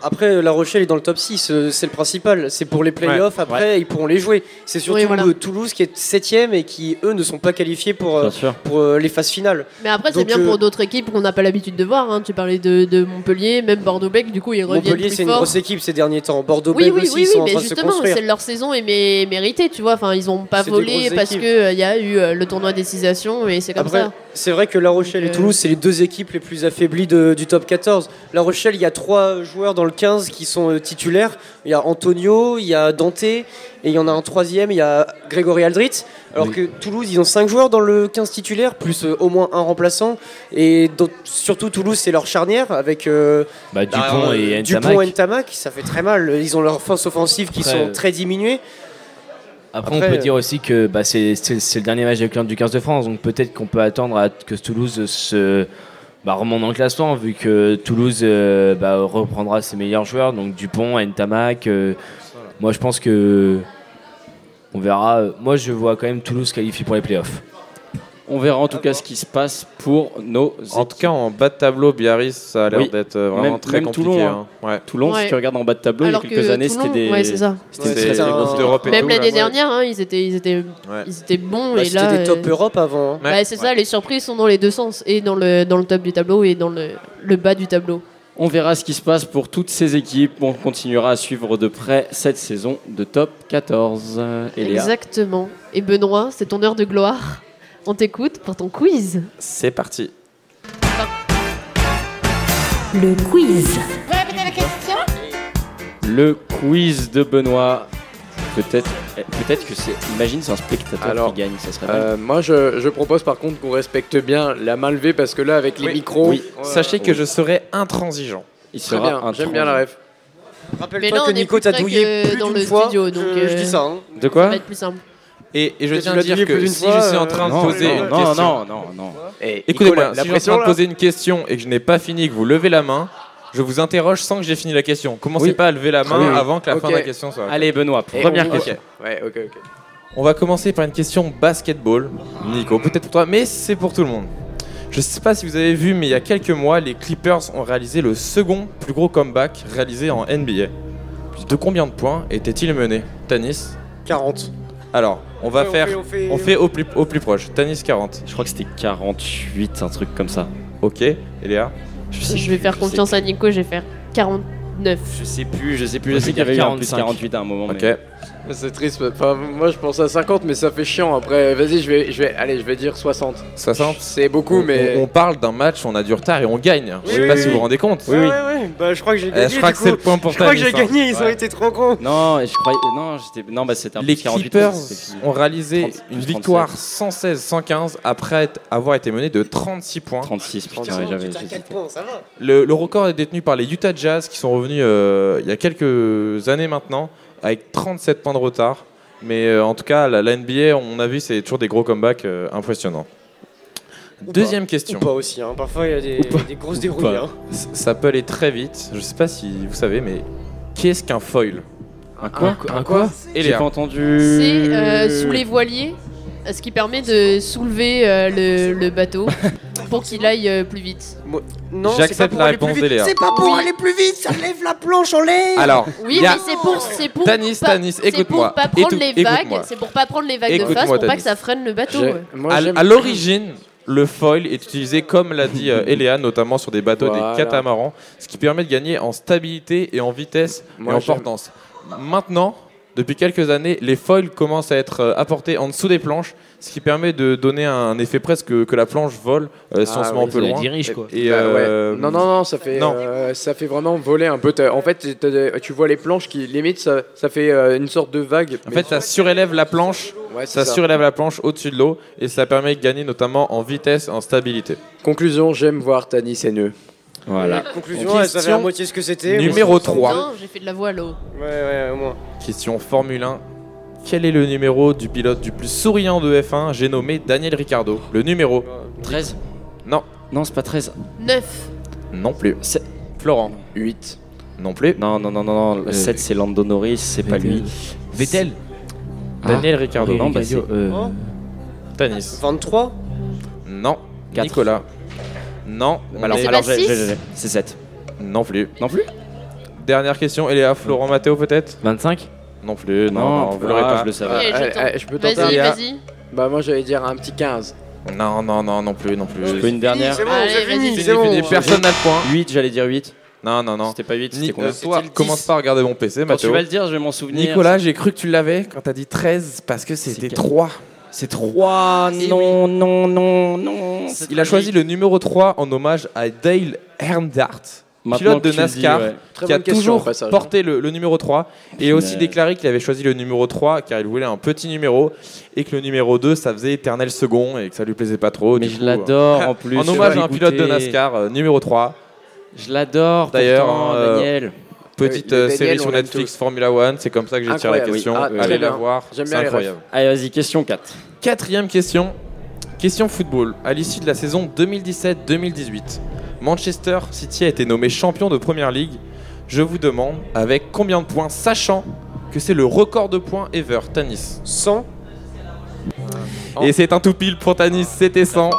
S6: Après, La Rochelle est dans le top 6, euh, c'est le principal. C'est pour les playoffs, après, ils pourront les jouer. C'est surtout
S8: Oui, voilà.
S6: euh, Toulouse qui est 7ème et qui, eux, ne sont pas qualifiés pour, euh, pour les phases finales.
S8: Mais après, c'est bien
S6: euh,
S8: pour d'autres équipes qu'on n'a pas l'habitude de voir. hein. Tu parlais de, de Montpellier, même Bordeaux-Bègles, du coup, ils reviennent
S6: Montpellier, c'est une grosse équipe ces derniers temps. Bordeaux,
S8: Oui,
S6: Bègles
S8: oui,
S6: aussi,
S8: oui,
S6: ils
S8: oui,
S6: sont en
S8: mais
S6: train de se
S8: justement,
S6: construire.
S8: c'est leur saison est mé- méritée, tu vois. Enfin, ils ont pas
S6: des
S8: volé parce qu'il y a eu le tournoi décisation et c'est comme
S6: Après,
S8: ça.
S6: c'est vrai que La Rochelle et
S8: Donc,
S6: Toulouse, c'est les deux équipes les plus affaiblies de- du top 14. La Rochelle, il y a trois joueurs dans le 15 qui sont euh, titulaires. Il y a Antonio, il y a Dante, et il y en a un troisième, il y a Grégory Aldrit. Alors que Toulouse, ils ont cinq joueurs dans le 15 titulaire, plus euh, au moins un remplaçant. Et donc, surtout Toulouse, c'est leur charnière avec euh,
S4: bah, Dupont
S6: bah,
S4: et Ntamak.
S6: Dupont et Ntamak. Ça fait très mal. Ils ont leur force offensive qui
S4: Après,
S6: sont très diminuées.
S4: Après,
S6: Après,
S4: on peut
S6: euh,
S4: dire aussi que bah, c'est le dernier match de du 15 de France, donc peut-être qu'on peut attendre à que Toulouse se bah, remonte le classement, vu que Toulouse euh, bah, reprendra ses meilleurs joueurs, donc Dupont, Ntamak. euh, moi, je pense que on verra. Moi, je vois quand même Toulouse qualifié pour les playoffs.
S3: On verra en tout cas ce qui se passe pour nos
S5: En tout cas, en bas de tableau, Biarritz, ça a l'air
S3: Oui.
S5: d'être euh, vraiment
S3: Même-
S5: très
S3: même
S5: compliqué.
S3: Toulon,
S5: hein. Ouais.
S3: Toulon,
S8: Ouais.
S3: si tu regardes en bas de tableau,
S8: Alors
S3: il y a quelques
S8: que
S3: années, c'était des.
S8: ouais, c'est ça.
S3: c'était grosses
S5: d'Europe et
S8: Même l'année dernière, hein, ils, étaient, ils, étaient,
S5: Ouais.
S8: ils étaient bons.
S6: Bah, C'était des top
S8: euh,
S6: Europe avant. hein.
S5: Ouais.
S8: bah, c'est ça, les surprises sont dans les deux sens, et dans le, dans le top du tableau et dans le, le bas du tableau.
S3: On verra ce qui se passe pour toutes ces équipes. On continuera à suivre de près cette saison de top 14. Euh, Eléa.
S8: Exactement. Et Benoît, c'est ton heure de gloire. On t'écoute pour ton quiz.
S5: C'est parti.
S2: Le quiz.
S3: Le quiz de Benoît. Peut-être eh, peut-être que c'est. Imagine, c'est un spectateur
S7: Alors,
S3: qui gagne. Ça serait
S7: euh, moi, je, je propose par contre qu'on respecte bien la main levée parce que là, avec les
S5: Oui.
S7: micros.
S5: Oui.
S7: euh,
S5: Sachez que je serai intransigeant.
S3: Il
S7: Très
S3: sera
S7: bien, j'aime bien la ref.
S6: Rappelle-toi que Nico t'a douillé plus
S8: dans
S6: d'une
S8: le
S6: fois.
S8: studio, donc,
S6: je, je
S8: euh,
S6: dis ça. hein.
S3: De
S8: Ça
S3: quoi
S8: va être plus simple.
S5: Et, et je tiens à dire que si
S6: fois,
S5: je suis en
S6: euh,
S5: train de
S3: Non,
S5: poser
S3: non,
S5: une
S3: non,
S5: question.
S3: non, non, non.
S7: Eh,
S5: Écoutez-moi, si je suis en train de poser une question et que je n'ai pas fini et que vous levez la main, je vous interroge sans que j'ai fini la question. Commencez
S3: Oui.
S5: pas à lever la main avant que la fin de la question soit.
S3: Allez, Benoît, première
S7: on-
S3: question.
S7: Ouais, ok, ok.
S5: On va commencer par une question basketball. Nico, peut-être pour toi, mais c'est pour tout le monde. Je sais pas si vous avez vu, mais il y a quelques mois, les Clippers ont réalisé le second plus gros comeback réalisé en NBA. De combien de points étaient-ils menés? Tanis?
S6: 40.
S5: Alors, on va
S6: Ouais,
S5: faire.
S6: fait- fait-
S5: On fait au plus, au plus proche. Tanis 40.
S3: Je crois que c'était 48, un truc comme ça.
S5: Ok. Eléa
S3: sais
S8: Je vais
S3: plus,
S8: faire confiance à Nico, je vais faire 49.
S3: Je sais plus, je sais plus. Je sais
S4: je
S3: qu'il y avait eu un plus
S4: 45.
S3: 48 à un moment.
S5: Ok.
S3: mais-
S7: C'est triste. Enfin, moi, je pense à 50, mais ça fait chiant. Après, vas-y, je vais, je vais, allez, je vais dire 60.
S5: 60
S7: C'est beaucoup,
S5: on,
S7: mais.
S5: on- on parle d'un match, on a du retard et on gagne. je sais
S6: Oui,
S5: pas
S6: oui,
S5: si vous
S6: oui.
S5: vous rendez compte.
S6: Ouais, ouais, ouais. Bah, je crois que j'ai
S5: Eh,
S6: gagné.
S5: je crois
S6: du
S5: que c'est le point pour
S6: Je crois que j'ai
S5: hein.
S6: gagné, ils ont été trop gros.
S3: Non, et je croyais. Non, j'étais. Non, bah c'était un
S5: Les
S3: plus 48.
S5: Clippers ont réalisé
S3: 30,
S5: une victoire 116-115 après être- avoir été menés de 36 points.
S3: 36, putain,
S7: Trente-six.
S3: ouais, j'avais.
S6: Putain,
S3: j'hésitais.
S6: 4 points, ça va.
S5: Le, le record est détenu par les Utah Jazz qui sont euh, il y a quelques années maintenant avec 37 points de retard. Mais euh, en tout cas, la, la NBA, on a vu, c'est toujours des gros comebacks euh, impressionnants.
S6: Ou
S5: Deuxième question.
S6: pas aussi, hein. parfois il y a des, des grosses dérouilles.
S3: pas.
S6: hein.
S5: Ça peut aller très vite. Je sais pas si vous savez, mais qu'est-ce qu'un foil?
S3: Un quoi?
S4: Un quoi?
S3: J'ai
S5: Eléa.
S3: pas entendu.
S8: C'est euh, sous les voiliers, ce qui permet de soulever euh, le, le bateau pour qu'il aille euh, plus vite.
S6: Non, c'est
S5: J'accepte
S6: pas pour
S5: la
S6: aller plus
S5: réponse d'Eléa.
S6: C'est pas pour
S8: Oui.
S6: aller plus vite, ça lève la planche en l'air.
S5: Alors,
S8: Oui, mais c'est pour, c'est pour
S5: Tanis,
S8: pas,
S5: Tanis,
S8: c'est
S5: écoute-moi.
S8: pour pas prendre les vagues, c'est pour pas prendre les vagues de face, pour pas que ça freine le bateau.
S7: Moi,
S5: à, l'origine, le foil est utilisé, comme l'a dit euh, Eléa, notamment sur des bateaux,
S7: Voilà.
S5: des catamarans, ce qui permet de gagner en stabilité et en vitesse
S7: Moi,
S5: et en portance. Maintenant, depuis quelques années, les foils commencent à être euh, apportés en dessous des planches, ce qui permet de donner un effet presque que la planche vole euh, si on
S7: Ah
S5: se met un peu loin.
S4: dirige quoi.
S5: Et,
S7: Bah,
S5: euh,
S7: ouais. Non, non, non, ça fait,
S5: non.
S7: euh, ça fait vraiment voler un peu. En fait, tu vois les planches qui, limite, ça, ça fait euh, une sorte de vague.
S5: En fait, ça surélève la planche,
S7: Ouais,
S5: ça,
S7: ça.
S5: surélève la planche au-dessus de l'eau et ça permet de gagner notamment en vitesse, en stabilité.
S7: Conclusion, j'aime voir Tanis et Nœud.
S3: Voilà.
S6: Conclusion, elle savait à moitié ce que c'était.
S5: numéro
S6: c'est-
S5: 3.
S8: Non, j'ai fait de la voile au.
S6: Ouais, ouais, au moins.
S5: Question Formule 1. Quel est le numéro du pilote du plus souriant de F1 J'ai nommé Daniel Ricciardo. Le numéro?
S3: 13
S5: Non.
S3: Non, c'est pas 13.
S8: 9.
S5: Non plus.
S3: C'est-
S5: Florent?
S7: 8.
S5: Non plus.
S3: Non, non, non, non, non. Le
S4: Euh,
S3: 7, c'est Lando Norris, c'est pas lui.
S4: Vettel
S5: Daniel Ricciardo.
S3: non, bah,
S4: Ricardo, euh,
S6: Oh.
S5: Tanis.
S6: 23
S5: Non. Nicolas. Non. on
S3: alors, j'ai-
S8: six
S3: j'ai- j'ai- c'est 7.
S5: Non plus.
S3: Non plus
S5: Dernière question. Eléa, Florent, Mathéo peut-être
S4: 25
S5: Non plus. Non, non, vous l'aurez
S3: ah,
S5: pas.
S3: je le savais.
S8: Allez,
S7: Ah,
S8: je tente.
S7: je peux tenter
S8: Vas-y,
S5: Léa.
S8: vas-y.
S7: Bah, moi, j'allais dire un petit 15.
S5: Non, non, non, non plus, non plus.
S3: Je peux une dernière
S6: C'est bon,
S8: Allez,
S6: c'est fini,
S8: vas-y.
S6: c'est
S5: Fini,
S6: bon.
S5: fini. Personne n'a le point.
S3: 8, j'allais dire 8.
S5: Non, non, non.
S3: C'était pas 8,
S5: Ni-
S3: c'était combien
S5: euh, toi,
S3: C'était le
S5: commence
S3: 10.
S5: pas à regarder mon PC,
S3: Quand tu vas le dire, je vais m'en souvenir.
S5: Nicolas, j'ai cru que tu l'avais quand t'as dit 13 parce que c'était
S3: quel-
S5: 3.
S3: C'est 3. Non, non, non, non. c'est
S5: Il a choisi le numéro 3 en hommage à Dale Earnhardt,
S3: Maintenant
S5: pilote de
S3: dis,
S5: NASCAR,
S3: ouais.
S5: Qui a
S7: question,
S5: toujours
S7: passage, hein.
S5: porté le, le numéro 3 et a aussi déclaré qu'il avait choisi le numéro 3 car il voulait un petit numéro et que le numéro 2 ça faisait éternel second et que ça lui plaisait pas trop.
S3: Mais
S5: Du
S3: je
S5: coup,
S3: l'adore
S5: euh,
S3: en plus.
S5: En hommage à un pilote de. NASCAR, euh, numéro 3.
S3: Je l'adore.
S5: D'ailleurs, hein, euh,
S3: Daniel.
S5: Petite euh, série sur Netflix. Formula One, c'est comme ça que j'ai tiré la question.
S7: oui. Ah, très
S5: Allez la voir, c'est incroyable.
S3: Allez, vas-y, question 4.
S5: Quatrième question. Question football. À l'issue de la saison 2017-2018, Manchester City a été nommé champion de Première League. Je vous demande avec combien de points, sachant que c'est le record de points ever, Tanis?
S6: 100
S5: Et c'est un tout pile pour Tanis, c'était 100.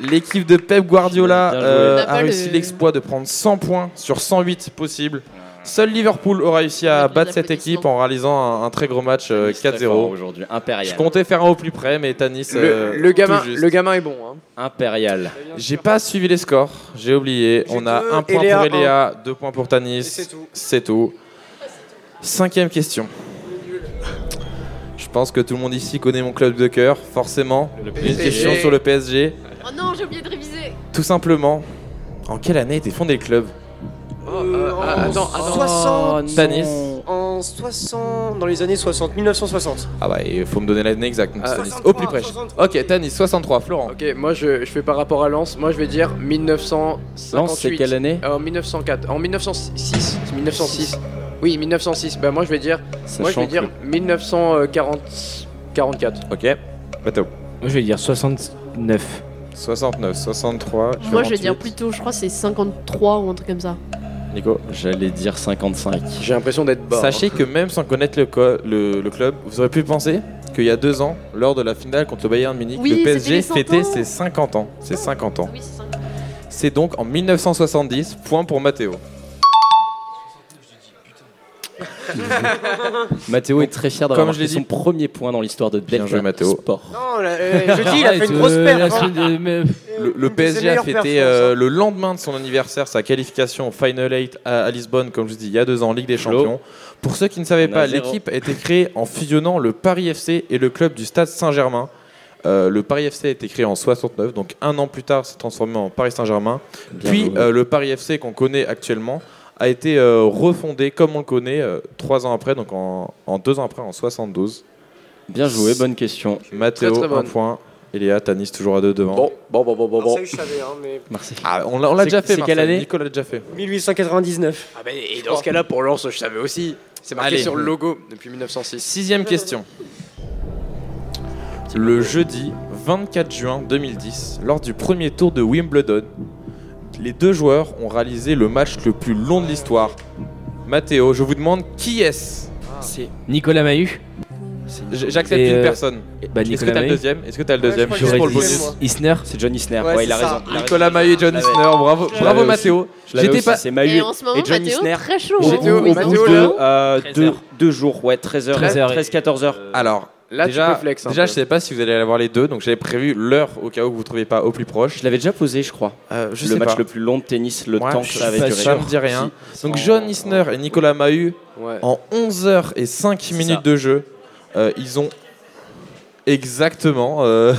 S5: L'équipe de Pep Guardiola euh, a réussi
S8: le-
S5: l'exploit de prendre 100 points sur 108 possibles. Seul Liverpool aura réussi à battre cette équipe en réalisant un, un très gros match euh,
S3: Très fort
S5: 4-0.
S3: aujourd'hui. Impérial.
S5: Je comptais faire un au plus près, mais Tanis.
S7: Le,
S5: euh,
S7: le gamin,
S5: tout juste.
S7: le gamin est bon. Hein.
S3: Impérial.
S5: J'ai pas suivi les scores, j'ai oublié. On a un point
S6: Eléa,
S5: pour Eléa, deux points pour Tanis.
S6: C'est tout.
S5: C'est tout. Cinquième question. Je pense que tout le monde ici connaît mon club de cœur, forcément. Une question sur le PSG.
S8: Oh non, j'ai oublié de réviser.
S5: Tout simplement, en quelle année a été fondé le club
S7: euh,
S6: en
S7: attends, attends.
S6: 60
S5: Tanis
S6: En 60. Dans les années 60, 1960.
S5: Ah bah, il faut me donner l'année exacte,
S7: Ah,
S5: Tanis.
S6: 63,
S5: Au plus près.
S6: 63.
S5: Ok, Tanis, 63, Florent.
S7: Ok, moi je, je fais par rapport à Lens. Moi je vais dire 1958.
S3: Lance, c'est quelle année
S7: Euh, En 1904. En 1906. C'est 1906. Oui, 1906. Bah moi je vais dire. Moi je
S3: Sachant
S7: vais dire
S3: que-
S7: 1944.
S5: Ok, Mathéo.
S4: Moi je vais dire 69.
S5: 69, 63.
S8: Moi, je vais
S5: 48.
S8: dire plutôt, je crois que c'est 53 ou un truc comme ça.
S5: Nico.
S3: J'allais dire 55.
S7: J'ai l'impression d'être bas.
S5: Sachez que même sans connaître le, co- le- le club, vous aurez pu penser qu'il y a deux ans, lors de la finale contre le Bayern Munich,
S8: Oui,
S5: le PSG
S8: les 100
S5: fêtait
S8: ans.
S5: ses 50 ans. C'est 50 ans.
S8: Oui, c'est
S5: donc en 1970, point pour Mathéo.
S3: Mathéo est très fier d'avoir
S5: je
S3: marqué son premier point dans l'histoire de Delta
S5: joué, Mathéo.
S3: Sport.
S6: Non, là, euh, jeudi, il a fait
S4: Arrête,
S6: une grosse
S4: euh,
S6: hein.
S5: Le, le PSG a fêté euh,
S6: hein.
S5: le lendemain de son anniversaire sa qualification au Final 8 à, à Lisbonne, comme je vous dis, il y a deux ans, en Ligue des. Champions. Pour ceux qui ne savaient pas, l'équipe a été créée en fusionnant le Paris FC et le club du Stade Saint-Germain. Euh, le Paris FC a été créé en 69, donc un an plus tard, s'est transformé en Paris Saint-Germain. Puis euh, le Paris FC qu'on connaît actuellement a été euh, refondé comme on le connaît euh, trois ans après, donc en, en deux ans après, en 72.
S3: Bien joué, bonne question.
S5: Mathéo,
S7: Très, très
S5: un point. Eléa, Tanis, toujours à deux devant.
S7: Bon, bon, bon, bon, bon. bon.
S6: Marseille, je savais, hein, mais.
S5: Ah, on l'a on l'a
S3: C'est-
S5: déjà fait,
S3: quelle année
S5: Nicolas l'a déjà fait.
S6: 1899.
S7: Ah bah, et dans ce cas-là, pour Lens, je savais aussi. C'est marqué
S5: Allez.
S7: sur le logo depuis 1906.
S5: Sixième question. Le jeudi 24 juin 2010, lors du premier tour de Wimbledon, les deux joueurs ont réalisé le match le plus long de l'histoire. Mathéo, je vous demande qui est-ce?
S3: C'est.
S4: Nicolas Mahut
S5: J- J'accepte
S4: Et,
S5: une
S4: euh,
S5: personne.
S4: Bah,
S5: Est-ce que t'as le deuxième? Est-ce que t'as le
S6: Ouais,
S5: deuxième? Juste pour le bonus.
S4: Isner
S3: C'est John Isner.
S6: Ouais,
S3: Ouais, il a raison. il a
S5: Nicolas. Mahut et John. Isner, bravo,
S3: Je
S5: bravo Mathéo.
S3: Je l'avais
S5: J'étais pas.
S3: C'est
S8: Et ce moment,
S3: et John Isner.
S8: très chaud.
S3: Au
S8: hein.
S7: Mathéo,
S3: euh,
S4: 13
S3: deux, deux jours, ouais, 13h,
S4: 13 heures.
S3: 13-14 heures.
S5: Alors,
S7: Là,
S5: déjà,
S7: tu peux flex. un
S5: déjà
S7: peu.
S5: je sais pas si vous allez avoir les deux, donc j'avais prévu l'heure au cas où vous ne trouviez pas au plus proche.
S3: Je l'avais déjà posé, je crois.
S5: Euh, je
S3: le
S5: sais
S3: match
S5: pas.
S3: le plus long de tennis, le
S5: Moi,
S3: temps que ça avait duré.
S5: ça me dit rien.
S3: Si.
S5: Donc John Isner et Nicolas Mahut,
S7: Ouais.
S5: en 11 heures et 5
S3: C'est
S5: minutes
S3: ça.
S5: de jeu, euh, ils ont exactement euh,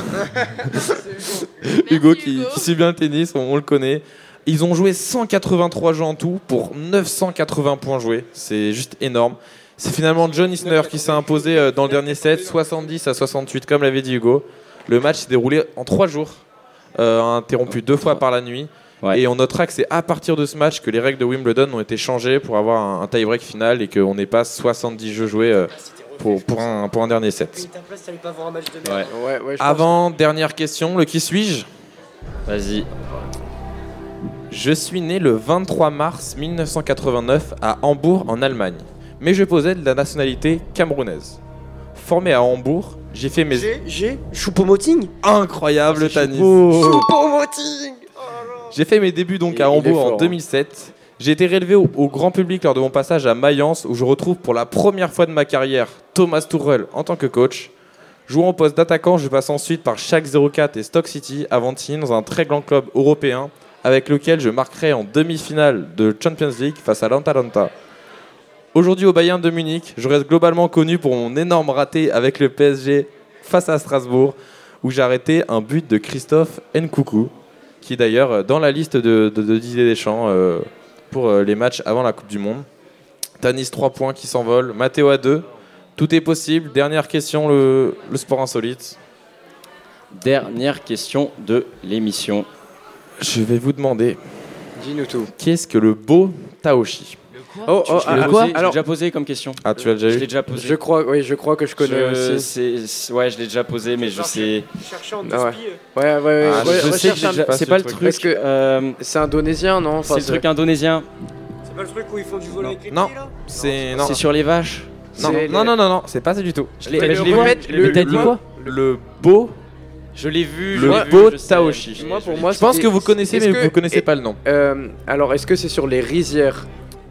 S5: Hugo, qui,
S8: Hugo.
S5: qui suit bien le tennis, on, on le connaît. Ils ont joué 183 jeux en tout pour 980 points joués. C'est juste énorme. C'est finalement John Isner qui s'est imposé euh, dans le dernier set, 70 à 68, comme l'avait dit Hugo. Le match s'est déroulé en 3 jours, euh, interrompu deux fois par la nuit.
S3: Ouais.
S5: Et on notera que c'est à partir de ce match que les règles de Wimbledon ont été changées pour avoir un, tie-break final et qu'on n'ait pas 70 jeux joués euh, pour, pour, un, pour un dernier set.
S3: Ouais.
S7: Ouais.
S5: Avant, dernière question, le qui suis-je?
S3: Vas-y.
S5: Je suis né le 23 mars 1989 à Hambourg en Allemagne, mais je possède la nationalité camerounaise. Formé à Hambourg, j'ai fait mes
S6: J'ai, j'ai, Choupo-Moting
S5: incroyables Tanis.
S6: Choupo-Moting
S5: J'ai fait mes débuts donc
S7: Il-
S5: à Hambourg
S7: fort,
S5: en
S7: hein.
S5: 2007. J'ai été relevé au, au grand public lors de mon passage à Mayence où je retrouve pour la première fois de ma carrière Thomas Tuchel en tant que coach. Jouant au poste d'attaquant, je passe ensuite par Schalke 04 et Stock City avant de signer dans un très grand club européen avec lequel je marquerai en demi-finale de Champions League face à l'Atalanta. Aujourd'hui au Bayern de Munich, je reste globalement connu pour mon énorme raté avec le PSG face à Strasbourg où j'ai arrêté un but de Christophe Nkoukou qui est d'ailleurs euh, dans la liste de, de, de Didier Deschamps euh, pour euh, les matchs avant la Coupe du Monde. Tanis 3 points qui s'envolent, Mathéo à 2. Tout est possible. Dernière question, le, le sport insolite.
S3: Dernière question de l'émission.
S5: Je vais vous demander,
S7: Dis-nous tout.
S5: qu'est-ce que le beau Taoshi
S7: Oh, oh,
S3: Je l'ai
S7: ah,
S3: posé, je
S7: Alors,
S3: déjà posé comme question.
S5: Ah, tu l'as déjà
S3: Je
S5: eu
S3: l'ai déjà posé.
S7: je crois, oui, je crois que je connais
S3: Je-
S7: aussi.
S3: ouais, je l'ai déjà posé, mais je sais.
S6: Chercher en
S7: Ah ouais. Ouais, ouais, ouais.
S5: Ah,
S7: ouais,
S5: je
S3: je sais que déjà- c'est
S5: ce
S3: pas le
S5: truc.
S3: truc.
S7: Parce que-
S3: euh,
S7: C'est indonésien, non Enfin,
S3: c'est le truc indonésien.
S6: C'est pas le truc où ils font du volet avec les
S5: Non. C'est non.
S3: C'est sur les vaches.
S5: Non, non, non, non, non, c'est pas ça du tout.
S3: Je l'ai je vu.
S4: Mais t'as dit quoi
S5: Le beau,
S3: Je l'ai vu.
S5: le
S3: je
S5: beau
S3: je.
S5: Taoshi.
S7: Moi, pour
S3: Je-
S7: moi,
S5: Je pense que vous connaissez, mais
S7: que-
S5: vous connaissez
S7: et-
S5: pas le nom.
S7: Euh, alors, est-ce que c'est sur les rizières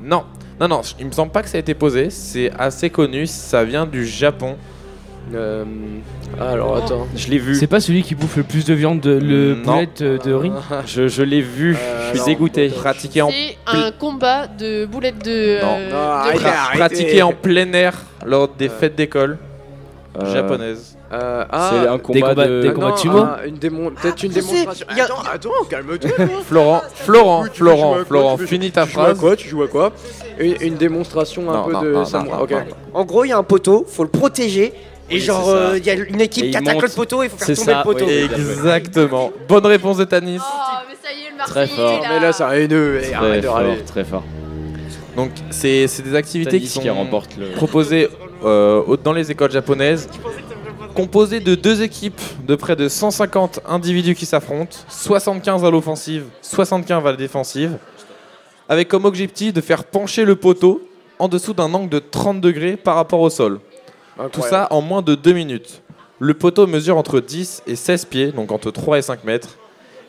S5: Non, non, non, il me semble pas que ça a été posé. C'est assez connu, ça vient du Japon.
S7: Euh, Alors, attends.
S3: Je l'ai vu.
S4: C'est pas celui qui bouffe le plus de viande, de, le
S5: Non.
S4: boulette euh, de riz
S3: Je, je l'ai vu.
S7: Euh,
S3: je suis dégoûté.
S5: Pratiqué en,
S8: C'est un combat de boulettes de.
S5: Non.
S8: euh,
S7: Non,
S8: de
S7: arrêtez,
S8: riz.
S7: arrêtez.
S5: pratiqué en plein air lors des
S7: Euh.
S5: fêtes d'école
S3: Euh,
S5: japonaises.
S7: Euh,
S3: C'est
S7: ah,
S3: un combat
S4: combats-
S3: de.
S4: des
S7: ah
S4: combats
S7: non,
S4: de sumo
S7: ah, une démon... Peut-être une démonstration.
S6: a-
S7: Attends, attends, calme-toi.
S5: Florent, Florent,
S7: Tu
S5: Florent,
S7: quoi
S5: Florent,
S7: Tu
S5: finis ta
S7: tu joues à
S5: phrase.
S7: quoi Tu joues à quoi une, une démonstration un
S5: Non,
S7: peu
S5: non,
S7: de
S5: non,
S7: samouraï.
S5: non,
S7: ok.
S5: non, non.
S6: En gros, il y a un poteau, faut le protéger. Et
S3: Oui,
S6: genre, euh, il y a une équipe qui attaque le poteau et il faut faire
S3: C'est
S6: tomber
S3: ça,
S6: le poteau.
S3: oui.
S5: Exactement. Bonne réponse de Tanis.
S8: Oh, mais ça y est, le
S3: Très fort.
S7: Mais là, c'est un haineux. et
S3: Très fort, très fort.
S5: Donc, c'est c'est des activités qui sont proposées dans les écoles japonaises, composées de deux équipes de près de 150 individus qui s'affrontent, 75 à l'offensive, 75 à la défensive, avec comme objectif de faire pencher le poteau en dessous d'un angle de 30 degrés par rapport au sol. Tout ça en moins de 2 minutes. Le poteau mesure entre 10 et 16 pieds, donc entre 3 et 5 mètres.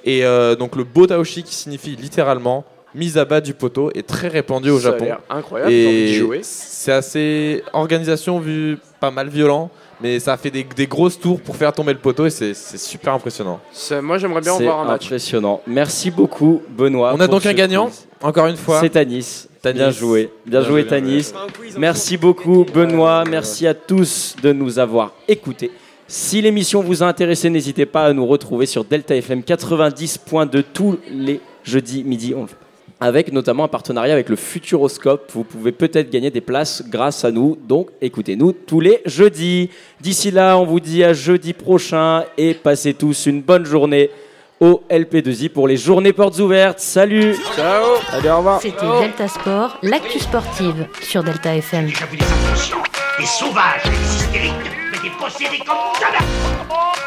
S5: Et euh, donc le botaoshi, qui signifie littéralement mise à bas du poteau, est très répandu au
S7: Ça a
S5: Japon.
S7: l'air Incroyable,
S5: Et
S7: jouer.
S5: c'est assez organisation vu pas mal violent, mais ça fait des, des grosses tours pour faire tomber le poteau et c'est super impressionnant.
S7: Moi, j'aimerais bien en voir un match.
S3: impressionnant. Merci beaucoup, Benoît.
S5: On a donc un gagnant,
S3: quiz.
S5: encore une fois.
S3: C'est Tanis.
S5: Tanis.
S3: Bien joué. Bien,
S5: Bien
S3: joué,
S5: bien
S3: Tanis.
S6: En
S3: Merci beaucoup, Benoît. Merci à tous de nous avoir écoutés. Si l'émission vous a intéressé, n'hésitez pas à nous retrouver sur Delta FM 90.2 tous les jeudis midi. On le fait. Avec notamment un partenariat avec le Futuroscope. Vous pouvez peut-être gagner des places grâce à nous. Donc écoutez-nous tous les jeudis. D'ici là, on vous dit à jeudi prochain et passez tous une bonne journée. au LP2I pour les journées portes ouvertes. Salut
S7: Ciao
S3: Allez, au revoir
S2: C'était Delta Sport, l'actu sportive sur Delta FM.
S1: Vu des inconscients, des sauvages, des hystériques, mais des possédés comme jamais